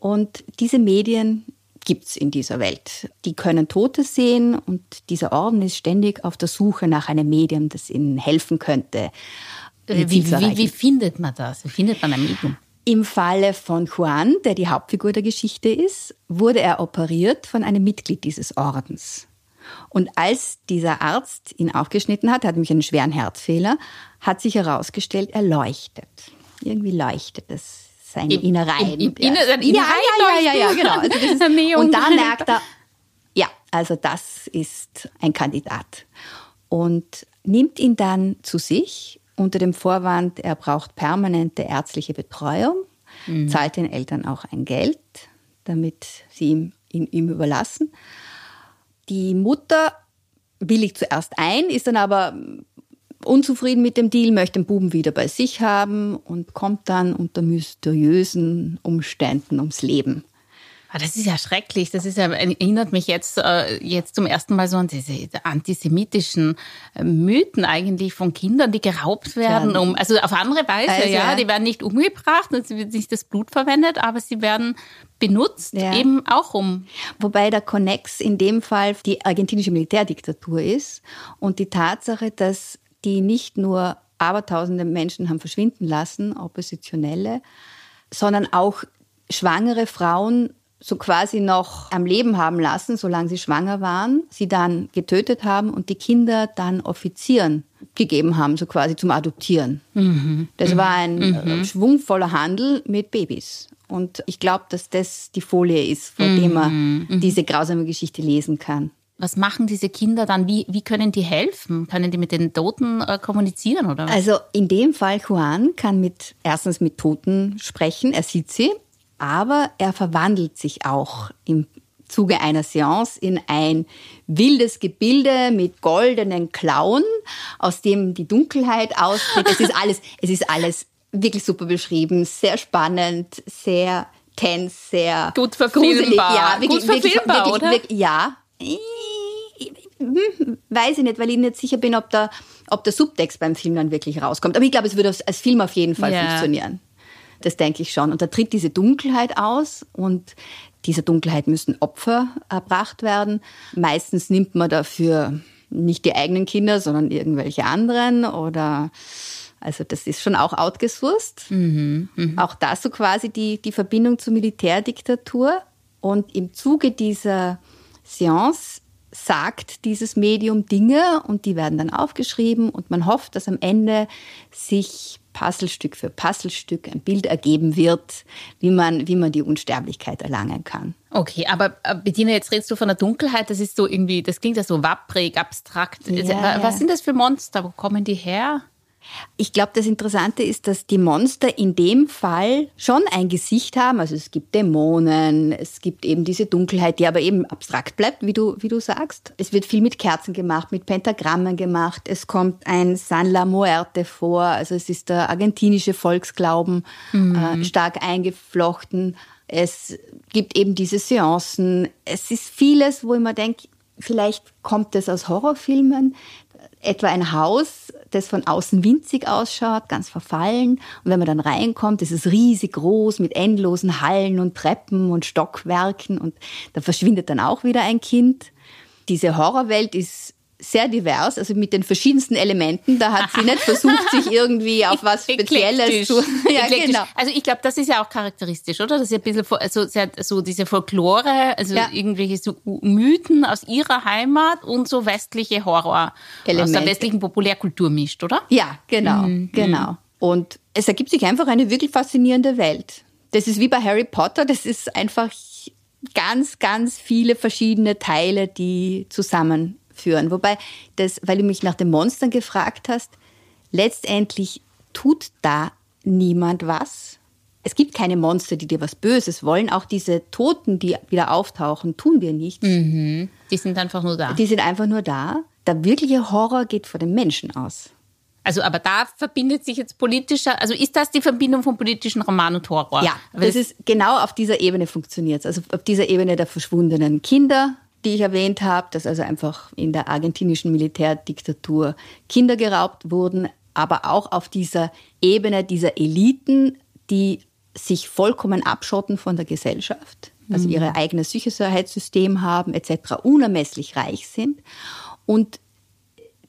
Und diese Medien gibt's in dieser Welt. Die können Tote sehen und dieser Orden ist ständig auf der Suche nach einem Medium, das ihnen helfen könnte. ihr Wie, wie, wie findet man das? Wie findet man ein Medium? Im Falle von Juan, der die Hauptfigur der Geschichte ist, wurde er operiert von einem Mitglied dieses Ordens. Und als dieser Arzt ihn aufgeschnitten hat, er hat nämlich einen schweren Herzfehler, hat sich herausgestellt, er leuchtet. Irgendwie leuchtet es seine Im- Innereien. im Inneren- ja, Innereien ja, ja, ja, ja, genau. Also das ist, und da merkt er, ja, also das ist ein Kandidat. Und nimmt ihn dann zu sich unter dem Vorwand, er braucht permanente ärztliche Betreuung, zahlt den Eltern auch ein Geld, damit sie ihm, ihn ihm überlassen. Die Mutter willigt zuerst ein, ist dann aber unzufrieden mit dem Deal, möchte den Buben wieder bei sich haben und kommt dann unter mysteriösen Umständen ums Leben. Ah, Das ist ja schrecklich. Das ist ja, erinnert mich jetzt, äh, jetzt zum ersten Mal so an diese antisemitischen äh, Mythen eigentlich von Kindern, die geraubt werden. Um, also auf andere Weise, Also, ja. ja. Die werden nicht umgebracht, es wird nicht das Blut verwendet, aber sie werden benutzt, Ja. eben auch um. Wobei der Connex in dem Fall die argentinische Militärdiktatur ist und die Tatsache, dass die nicht nur abertausende Menschen haben verschwinden lassen, Oppositionelle, sondern auch schwangere Frauen so quasi noch am Leben haben lassen, solange sie schwanger waren, sie dann getötet haben und die Kinder dann Offizieren gegeben haben, so quasi zum Adoptieren. Das war ein äh, schwungvoller Handel mit Babys. Und ich glaube, dass das die Folie ist, vor dem man diese grausame Geschichte lesen kann. Was machen diese Kinder dann? Wie, wie können die helfen? Können die mit den Toten äh, kommunizieren oder? Also in dem Fall Juan kann mit erstens mit Toten sprechen, er sieht sie, aber er verwandelt sich auch im Zuge einer Seance in ein wildes Gebilde mit goldenen Klauen, aus dem die Dunkelheit austritt. Es ist alles, es ist alles wirklich super beschrieben, sehr spannend, sehr tense, sehr Gut verfilmbar. gruselig. Ja, wirklich, Gut wirklich, verfilmbar, wirklich, oder? wirklich, ja. Weiß ich nicht, weil ich nicht sicher bin, ob der, ob der Subtext beim Film dann wirklich rauskommt. Aber ich glaube, es würde als Film auf jeden Fall Ja. funktionieren. Das denke ich schon. Und da tritt diese Dunkelheit aus und dieser Dunkelheit müssen Opfer erbracht werden. Meistens nimmt man dafür nicht die eigenen Kinder, sondern irgendwelche anderen oder also das ist schon auch outgesourced. Auch das so quasi die, die Verbindung zur Militärdiktatur. Und im Zuge dieser Seance sagt dieses Medium Dinge und die werden dann aufgeschrieben und man hofft, dass am Ende sich Puzzlestück für Puzzlestück ein Bild ergeben wird, wie man, wie man die Unsterblichkeit erlangen kann. Okay, aber äh, Bettina, jetzt redest du von der Dunkelheit, das ist so irgendwie, das klingt ja so wapprig, abstrakt. Ja, Also, wa- ja. Was sind das für Monster? Wo kommen die her? Ich glaube, das Interessante ist, dass die Monster in dem Fall schon ein Gesicht haben. Also es gibt Dämonen, es gibt eben diese Dunkelheit, die aber eben abstrakt bleibt, wie du, wie du sagst. Es wird viel mit Kerzen gemacht, mit Pentagrammen gemacht. Es kommt ein San la Muerte vor, also es ist der argentinische Volksglauben äh, stark eingeflochten. Es gibt eben diese Seancen. Es ist vieles, wo ich mir denke, vielleicht kommt es aus Horrorfilmen. Etwa ein Haus, das von außen winzig ausschaut, ganz verfallen. Und wenn man dann reinkommt, ist es riesig groß mit endlosen Hallen und Treppen und Stockwerken und da verschwindet dann auch wieder ein Kind. Diese Horrorwelt ist sehr divers, also mit den verschiedensten Elementen. Da hat sie nicht versucht, sich irgendwie auf was Spezielles zu. Ja, genau. Also ich glaube, das ist ja auch charakteristisch, oder? Das ist ja ein bisschen also so diese Folklore, also ja. irgendwelche so Mythen aus ihrer Heimat und so westliche Horror Elemente. aus der westlichen Populärkultur mischt, oder? Ja, genau, mhm. genau. Und es ergibt sich einfach eine wirklich faszinierende Welt. Das ist wie bei Harry Potter, das ist einfach ganz, ganz viele verschiedene Teile, die zusammen führen. Wobei, das, weil du mich nach den Monstern gefragt hast, letztendlich tut da niemand was. Es gibt keine Monster, die dir was Böses wollen. Auch diese Toten, die wieder auftauchen, tun dir nichts. Mhm. Die sind einfach nur da. Die sind einfach nur da. Der wirkliche Horror geht vor dem Menschen aus. Also, aber da verbindet sich jetzt politischer, also ist das die Verbindung von politischen Roman und Horror? Ja, das, das ist genau auf dieser Ebene funktioniert Also auf dieser Ebene der verschwundenen Kinder, die ich erwähnt habe, dass also einfach in der argentinischen Militärdiktatur Kinder geraubt wurden, aber auch auf dieser Ebene dieser Eliten, die sich vollkommen abschotten von der Gesellschaft, also mhm. ihr eigenes Sicherheitssystem haben etc., unermesslich reich sind und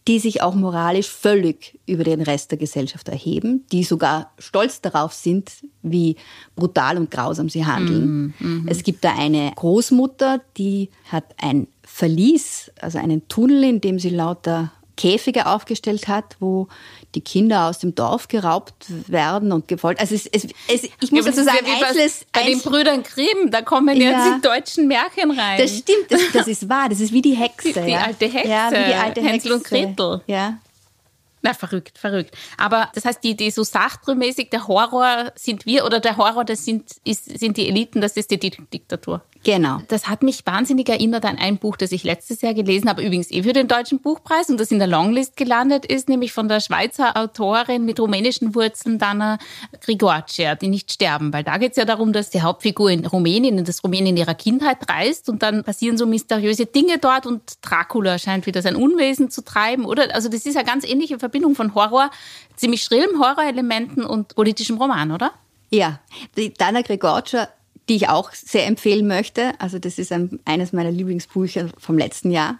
die sich auch moralisch völlig über den Rest der Gesellschaft erheben, die sogar stolz darauf sind, wie brutal und grausam sie handeln. Mm, Es gibt da eine Großmutter, die hat ein Verlies, also einen Tunnel, in dem sie lauter Käfige aufgestellt hat, wo die Kinder aus dem Dorf geraubt werden und gefolgt. Also es, es, es, ich muss ja, dazu sagen, ja einzelnes, bei, bei den Brüdern Grimm, da kommen ja, jetzt die deutschen Märchen rein. Das stimmt, das, das ist wahr. Das ist wie die Hexe. Die, die ja. alte Hexe. Ja, wie die alte Hänsel Hexe. und Gretel. Ja. Na, verrückt, verrückt. Aber das heißt, die, die so sachtrümäßig, der Horror sind wir oder der Horror, das sind, ist, sind die Eliten, das ist die Diktatur. Genau. Das hat mich wahnsinnig erinnert an ein Buch, das ich letztes Jahr gelesen habe, übrigens eh für den Deutschen Buchpreis und das in der Longlist gelandet ist, nämlich von der Schweizer Autorin mit rumänischen Wurzeln, Dana Grigorcia, die nicht sterben. Weil da geht es ja darum, dass die Hauptfigur in Rumänien, in das Rumänien ihrer Kindheit reist und dann passieren so mysteriöse Dinge dort und Dracula scheint wieder sein Unwesen zu treiben, oder? Also das ist eine ganz ähnliche Verbindung von Horror, ziemlich schrillem Horrorelementen und politischem Roman, oder? Ja, die Dana Grigorcia die ich auch sehr empfehlen möchte. Also das ist ein, eines meiner Lieblingsbücher vom letzten Jahr.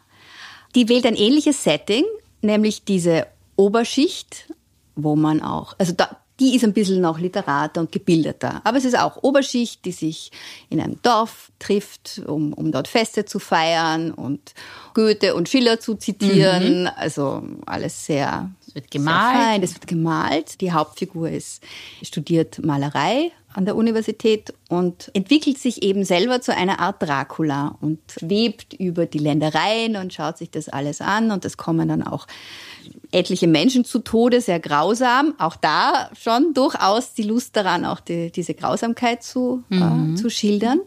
Die wählt ein ähnliches Setting, nämlich diese Oberschicht, wo man auch, also da, die ist ein bisschen noch literater und gebildeter. Aber es ist auch Oberschicht, die sich in einem Dorf trifft, um, um dort Feste zu feiern und Goethe und Schiller zu zitieren. Mhm. Also alles sehr. Es wird gemalt. Fein. Es wird gemalt. Die Hauptfigur ist studiert Malerei an der Universität und entwickelt sich eben selber zu einer Art Dracula und schwebt über die Ländereien und schaut sich das alles an und es kommen dann auch etliche Menschen zu Tode, sehr grausam. Auch da schon durchaus die Lust daran, auch die, diese Grausamkeit zu, äh, mhm. äh, zu schildern.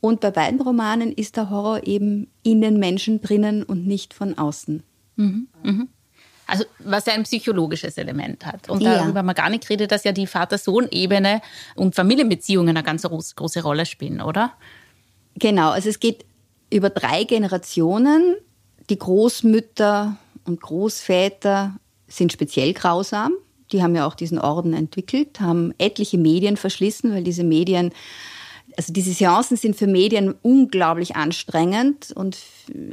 Und bei beiden Romanen ist der Horror eben in den Menschen drinnen und nicht von außen. Mhm. Mhm. Also was ja ein psychologisches Element hat. Und darüber ja. haben wir gar nicht geredet, dass ja die Vater-Sohn-Ebene und Familienbeziehungen eine ganz große Rolle spielen, oder? Genau, also es geht über drei Generationen. Die Großmütter und Großväter sind speziell grausam. Die haben ja auch diesen Orden entwickelt, haben etliche Medien verschlissen, weil diese Medien also diese Seancen sind für Medien unglaublich anstrengend und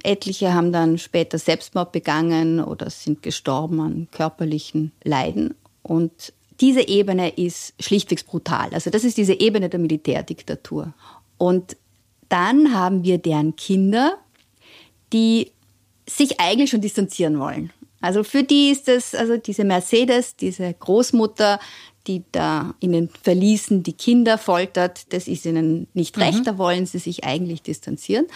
etliche haben dann später Selbstmord begangen oder sind gestorben an körperlichen Leiden. Und diese Ebene ist schlichtweg brutal. Also das ist diese Ebene der Militärdiktatur. Und dann haben wir deren Kinder, die sich eigentlich schon distanzieren wollen. Also für die ist es, also diese Mercedes, diese Großmutter, die da in den Verließen die Kinder foltert, das ist ihnen nicht recht, mhm. da wollen sie sich eigentlich distanzieren.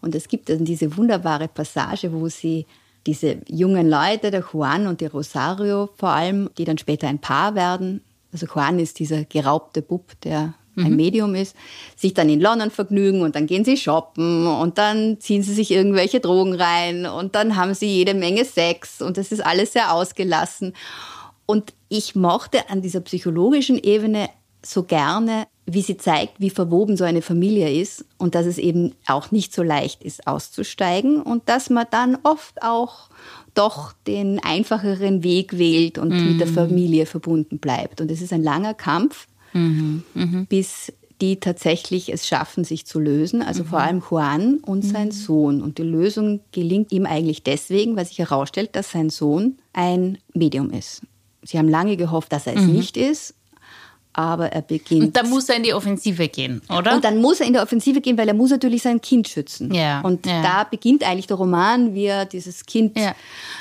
Und es gibt dann diese wunderbare Passage, wo sie diese jungen Leute, der Juan und der Rosario vor allem, die dann später ein Paar werden, also Juan ist dieser geraubte Bub, der ein mhm. Medium ist, sich dann in London vergnügen und dann gehen sie shoppen und dann ziehen sie sich irgendwelche Drogen rein und dann haben sie jede Menge Sex und das ist alles sehr ausgelassen. Und ich mochte an dieser psychologischen Ebene so gerne, wie sie zeigt, wie verwoben so eine Familie ist und dass es eben auch nicht so leicht ist, auszusteigen und dass man dann oft auch doch den einfacheren Weg wählt und mhm. mit der Familie verbunden bleibt. Und es ist ein langer Kampf, mhm. Mhm. bis die tatsächlich es schaffen, sich zu lösen. Also vor allem Juan und sein Sohn. Und die Lösung gelingt ihm eigentlich deswegen, weil sich herausstellt, dass sein Sohn ein Medium ist. Sie haben lange gehofft, dass er es nicht ist aber er beginnt. Und dann muss er in die Offensive gehen, oder? Und dann muss er in die Offensive gehen, weil er muss natürlich sein Kind schützen. Ja, und ja. da beginnt eigentlich der Roman, wie er dieses Kind Ja.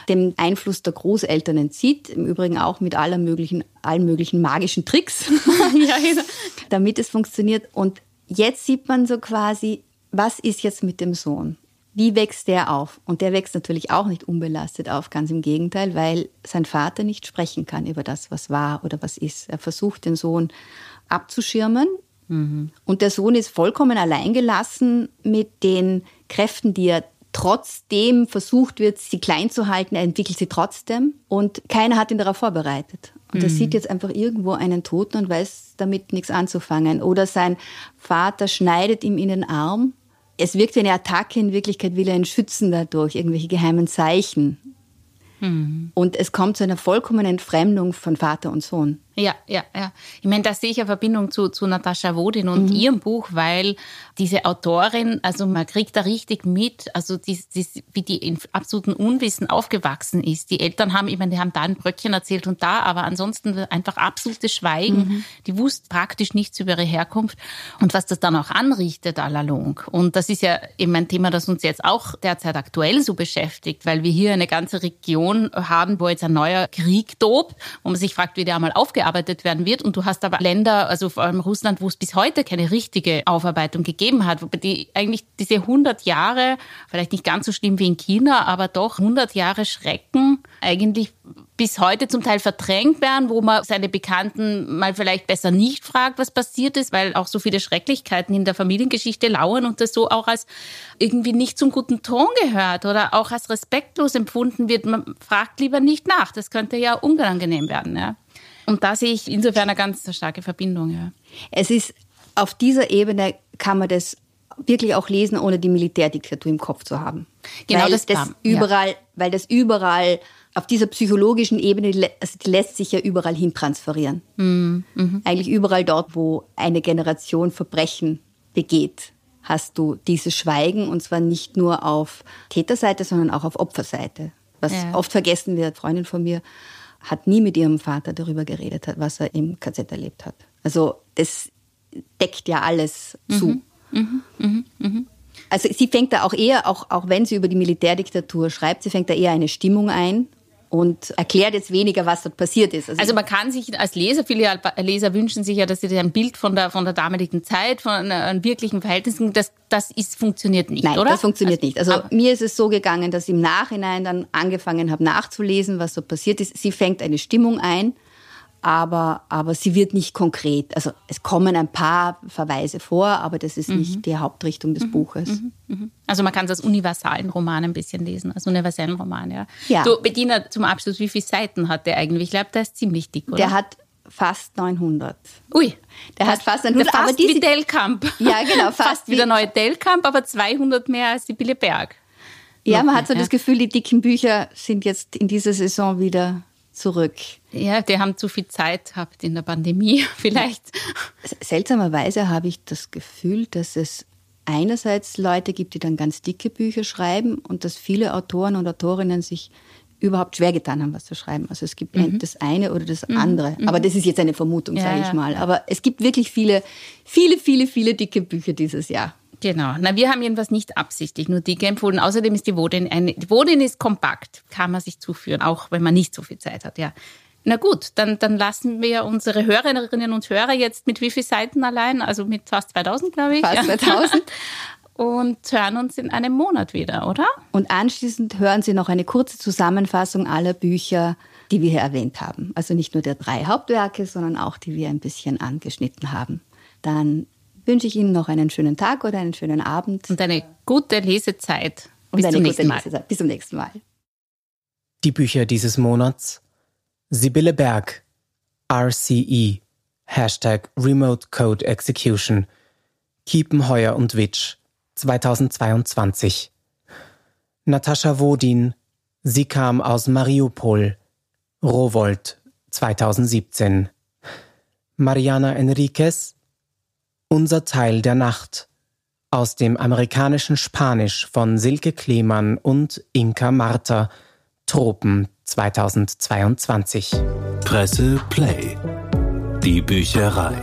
dem Einfluss der Großeltern entzieht. Im Übrigen auch mit aller möglichen, allen möglichen magischen Tricks, genau. damit es funktioniert. Und jetzt sieht man so quasi, was ist jetzt mit dem Sohn? Wie wächst der auf? Und der wächst natürlich auch nicht unbelastet auf, ganz im Gegenteil, weil sein Vater nicht sprechen kann über das, was war oder was ist. Er versucht, den Sohn abzuschirmen. Und der Sohn ist vollkommen alleingelassen mit den Kräften, die er trotzdem versucht wird, sie klein zu halten. Er entwickelt sie trotzdem. Und keiner hat ihn darauf vorbereitet. Und er sieht jetzt einfach irgendwo einen Toten und weiß damit nichts anzufangen. Oder sein Vater schneidet ihm in den Arm. Es wirkt wie eine Attacke, in Wirklichkeit will er ihn schützen dadurch, irgendwelche geheimen Zeichen. Und es kommt zu einer vollkommenen Entfremdung von Vater und Sohn. Ja, ja, ja. Ich meine, da sehe ich eine Verbindung zu, zu Natascha Wodin und ihrem Buch, weil diese Autorin, also man kriegt da richtig mit, also die, die, wie die in absoluten Unwissen aufgewachsen ist. Die Eltern haben, ich meine, die haben da ein Bröckchen erzählt und da, aber ansonsten einfach absolutes Schweigen. Die wussten praktisch nichts über ihre Herkunft und was das dann auch anrichtet, à la longue. Und das ist ja eben ein Thema, das uns jetzt auch derzeit aktuell so beschäftigt, weil wir hier eine ganze Region haben, wo jetzt ein neuer Krieg tobt, wo man sich fragt, wie der einmal aufgearbeitet werden wird. Und du hast aber Länder, also vor allem Russland, wo es bis heute keine richtige Aufarbeitung gegeben hat, wobei die eigentlich diese 100 Jahre, vielleicht nicht ganz so schlimm wie in China, aber doch 100 Jahre Schrecken eigentlich bis heute zum Teil verdrängt werden, wo man seine Bekannten mal vielleicht besser nicht fragt, was passiert ist, weil auch so viele Schrecklichkeiten in der Familiengeschichte lauern und das so auch als irgendwie nicht zum guten Ton gehört oder auch als respektlos empfunden wird. Man fragt lieber nicht nach. Das könnte ja unangenehm werden. Ja. Und da sehe ich insofern eine ganz starke Verbindung. Ja. Es ist auf dieser Ebene kann man das wirklich auch lesen, ohne die Militärdiktatur im Kopf zu haben. Genau, weil das das, kam, ja. überall, weil das überall auf dieser psychologischen Ebene also die lässt sich ja überall hin transferieren. Mhm, Eigentlich überall dort, wo eine Generation Verbrechen begeht, hast du dieses Schweigen und zwar nicht nur auf Täterseite, sondern auch auf Opferseite. Was Ja. oft vergessen wird, Freundin von mir hat nie mit ihrem Vater darüber geredet, was er im KZ erlebt hat. Also das deckt ja alles zu. Also sie fängt da auch eher, auch, auch wenn sie über die Militärdiktatur schreibt, sie fängt da eher eine Stimmung ein und erklärt jetzt weniger, was dort passiert ist. Also man kann sich als Leser, viele Leser wünschen sich ja, dass sie ein Bild von der, von der damaligen Zeit, von äh, wirklichen Verhältnissen, das, das ist, funktioniert nicht, Nein, oder? das funktioniert nicht. Also mir ist es so gegangen, dass ich im Nachhinein dann angefangen habe nachzulesen, was so passiert ist. Sie fängt eine Stimmung ein, aber, aber sie wird nicht konkret. Also es kommen ein paar Verweise vor, aber das Mhm. ist nicht die Hauptrichtung des Buches. Also man kann es als universalen Roman ein bisschen lesen, als universellen Roman, ja. Ja. Du, Bettina, zum Abschluss, wie viele Seiten hat der eigentlich? Ich glaube, der ist ziemlich dick, oder? Der hat fast 900. Ui. Der hat fast Der 900, fast aber diese wie Delkamp. Ja, genau, fast Fast wie der neue Delkamp, aber 200 mehr als die Bille Berg. Ja, man hat so ja. das Gefühl, die dicken Bücher sind jetzt in dieser Saison wieder zurück. Ja, die haben zu viel Zeit gehabt in der Pandemie, vielleicht. Seltsamerweise habe ich das Gefühl, dass es einerseits Leute gibt, die dann ganz dicke Bücher schreiben und dass viele Autoren und Autorinnen sich überhaupt schwer getan haben, was zu schreiben. Also es gibt das eine oder das andere. Aber das ist jetzt eine Vermutung, Ja, sage ich mal. Aber es gibt wirklich viele, viele, viele, viele dicke Bücher dieses Jahr. Genau. Na, wir haben jedenfalls nicht absichtlich nur dicke empfohlen. Außerdem ist die Wodin eine, die Wodin ist kompakt, kann man sich zuführen, auch wenn man nicht so viel Zeit hat, ja. Na gut, dann, dann lassen wir unsere Hörerinnen und Hörer jetzt mit wie viel Seiten allein? Also mit fast 2000, glaube ich. Fast ja. 2000. Und hören uns in einem Monat wieder, oder? Und anschließend hören Sie noch eine kurze Zusammenfassung aller Bücher, die wir hier erwähnt haben. Also nicht nur der drei Hauptwerke, sondern auch die wir ein bisschen angeschnitten haben. Dann wünsche ich Ihnen noch einen schönen Tag oder einen schönen Abend Und eine gute Lesezeit. und Bis eine zum nächsten Mal. Lesezeit. Bis zum nächsten Mal. Die Bücher dieses Monats Sibylle Berg, RCE, Hashtag Remote Code Execution. Kiepenheuer und Witsch 2022. Natascha Wodin. Sie kam aus Mariupol. Rowold 2017. Mariana Enriquez. Unser Teil der Nacht. Aus dem amerikanischen Spanisch von Silke Klemann und Inka Marta. Tropen 2022. Presse Play. Die Bücherei.